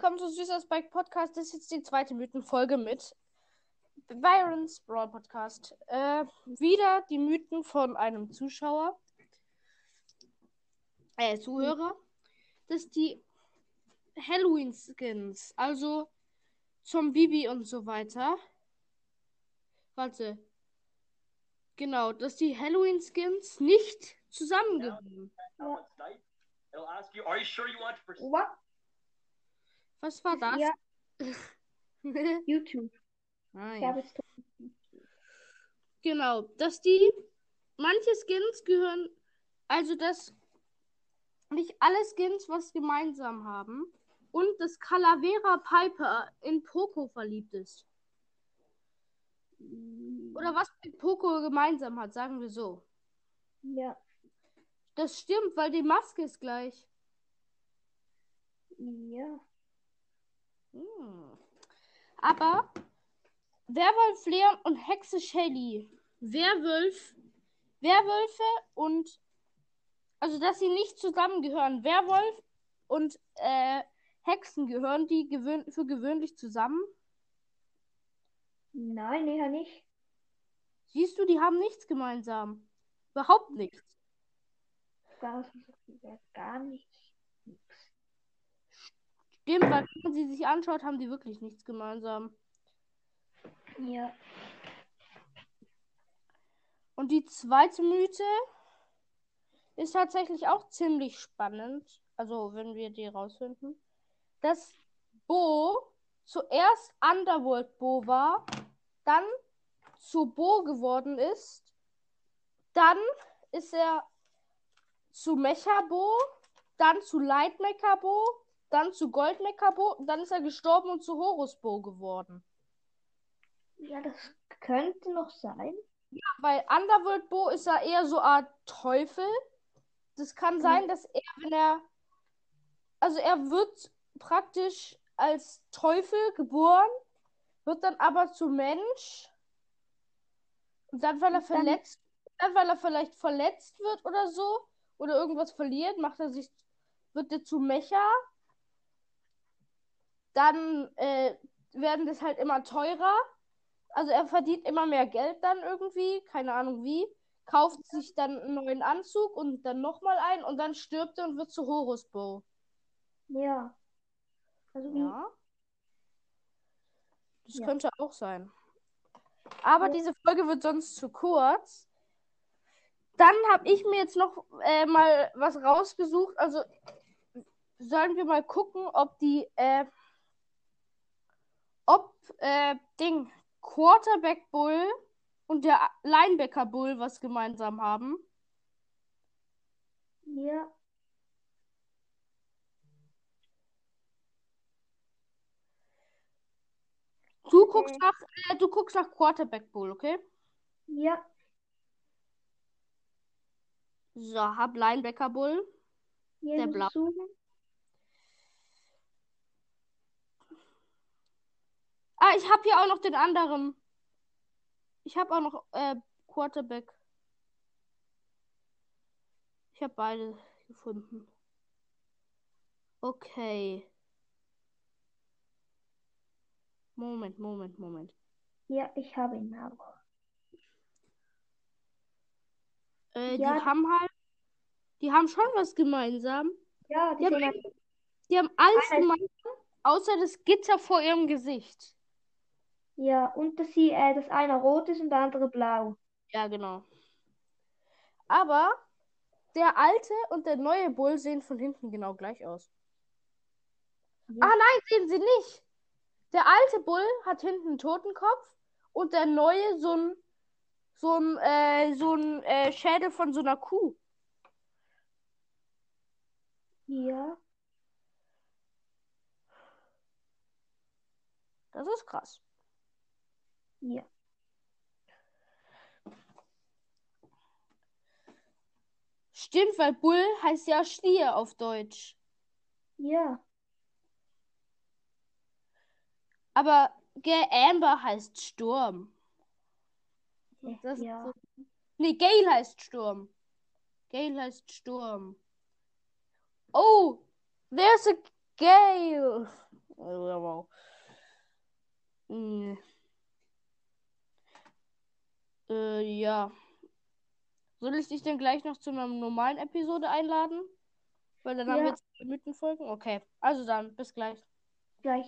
Süßer Spike Podcast. Das ist jetzt die zweite Mythenfolge mit Byron's Brawl Podcast. Äh, wieder die Mythen von einem Zuschauer, äh, Zuhörer. Das ist die Halloween Skins, also zum Bibi und so weiter. Warte. Genau, dass die Halloween Skins nicht zusammengehören. It'll Was war das? Ja, YouTube. ah, ja. Genau, dass die manche Skins gehören, also dass nicht alle Skins was gemeinsam haben und dass Calavera Piper in Poco verliebt ist. Oder was mit Poco gemeinsam hat, sagen wir so. Ja. Das stimmt, weil die Maske ist gleich. Ja. Hm. Aber Werwolf Leon und Hexe Shelly. Werwolf, Werwölfe und also dass sie nicht zusammengehören. Werwolf und äh, Hexen gehören die gewöhn für gewöhnlich zusammen. Nein, eher nicht. Siehst du, die haben nichts gemeinsam. Überhaupt nichts. Gar, gar nichts. Stimmt, weil wenn man sie sich anschaut, haben die wirklich nichts gemeinsam. Ja. Und die zweite Mythe ist tatsächlich auch ziemlich spannend. Also, wenn wir die rausfinden. Dass Bo zuerst Underworld Bo war, dann zu Bo geworden ist. Dann ist er zu Mecha Bo, dann zu Light Mecha Bo, dann zu Gold Mecha Bo und dann ist er gestorben und zu Horus Bo geworden. Ja, das könnte noch sein. Weil Underworld Bo ist ja eher so eine Art Teufel. Das kann sein, dass er, wenn er. Also er wird praktisch als Teufel geboren, wird dann aber zu Mensch. Und dann, weil er verletzt, dann, weil er vielleicht verletzt wird oder so, oder irgendwas verliert, macht er sich, wird er zu Mecha. Dann äh, werden das halt immer teurer. Also er verdient immer mehr Geld dann irgendwie, keine Ahnung wie, kauft sich dann einen neuen Anzug und dann nochmal einen und dann stirbt er und wird zu Horus Bo. Ja. Also Ja. Das Ja. könnte auch sein. Aber Ja. diese Folge wird sonst zu kurz. Dann habe ich mir jetzt noch äh, mal was rausgesucht. Also sollen wir mal gucken, ob die, äh, äh, Ding Quarterback Bull und der Linebacker Bull was gemeinsam haben. ja. Du guckst Okay. nach, äh, du guckst nach Quarterback Bull, okay? Ja. So, hab Linebacker Bull. Hier Der muss Blau. ich suchen. Ah, ich habe hier auch noch den anderen. Ich habe auch noch äh, Quarterback. Ich habe beide gefunden. Okay. Moment, Moment, Moment. Ja, ich habe ihn auch. Äh, Ja. die haben halt, die haben schon was gemeinsam. Ja, die sehen aber- halt- Die haben alles gemeinsam, außer das Gitter vor ihrem Gesicht. Ja, und dass sie, äh, dass einer rot ist und der andere blau. Ja, genau. Aber der alte und der neue Bull sehen von hinten genau gleich aus. Ja. Ah nein, sehen sie nicht. Der alte Bull hat hinten einen Totenkopf und der neue so ein so ein äh, so ein äh, Schädel von so einer Kuh. Ja. Das ist krass. Ja. Stimmt, weil Bull heißt ja Stier auf Deutsch. Ja. Aber gell, Amber heißt Sturm. Das ist ja. so- Nee, Gale heißt Sturm. Gale heißt Sturm. Oh, there's a Gale. Oh, Nee. Äh, ja. Soll ich dich denn gleich noch zu einer normalen Episode einladen? Weil dann haben Ja. wir jetzt Mythen folgen. Okay. Also dann, bis gleich. Gleich.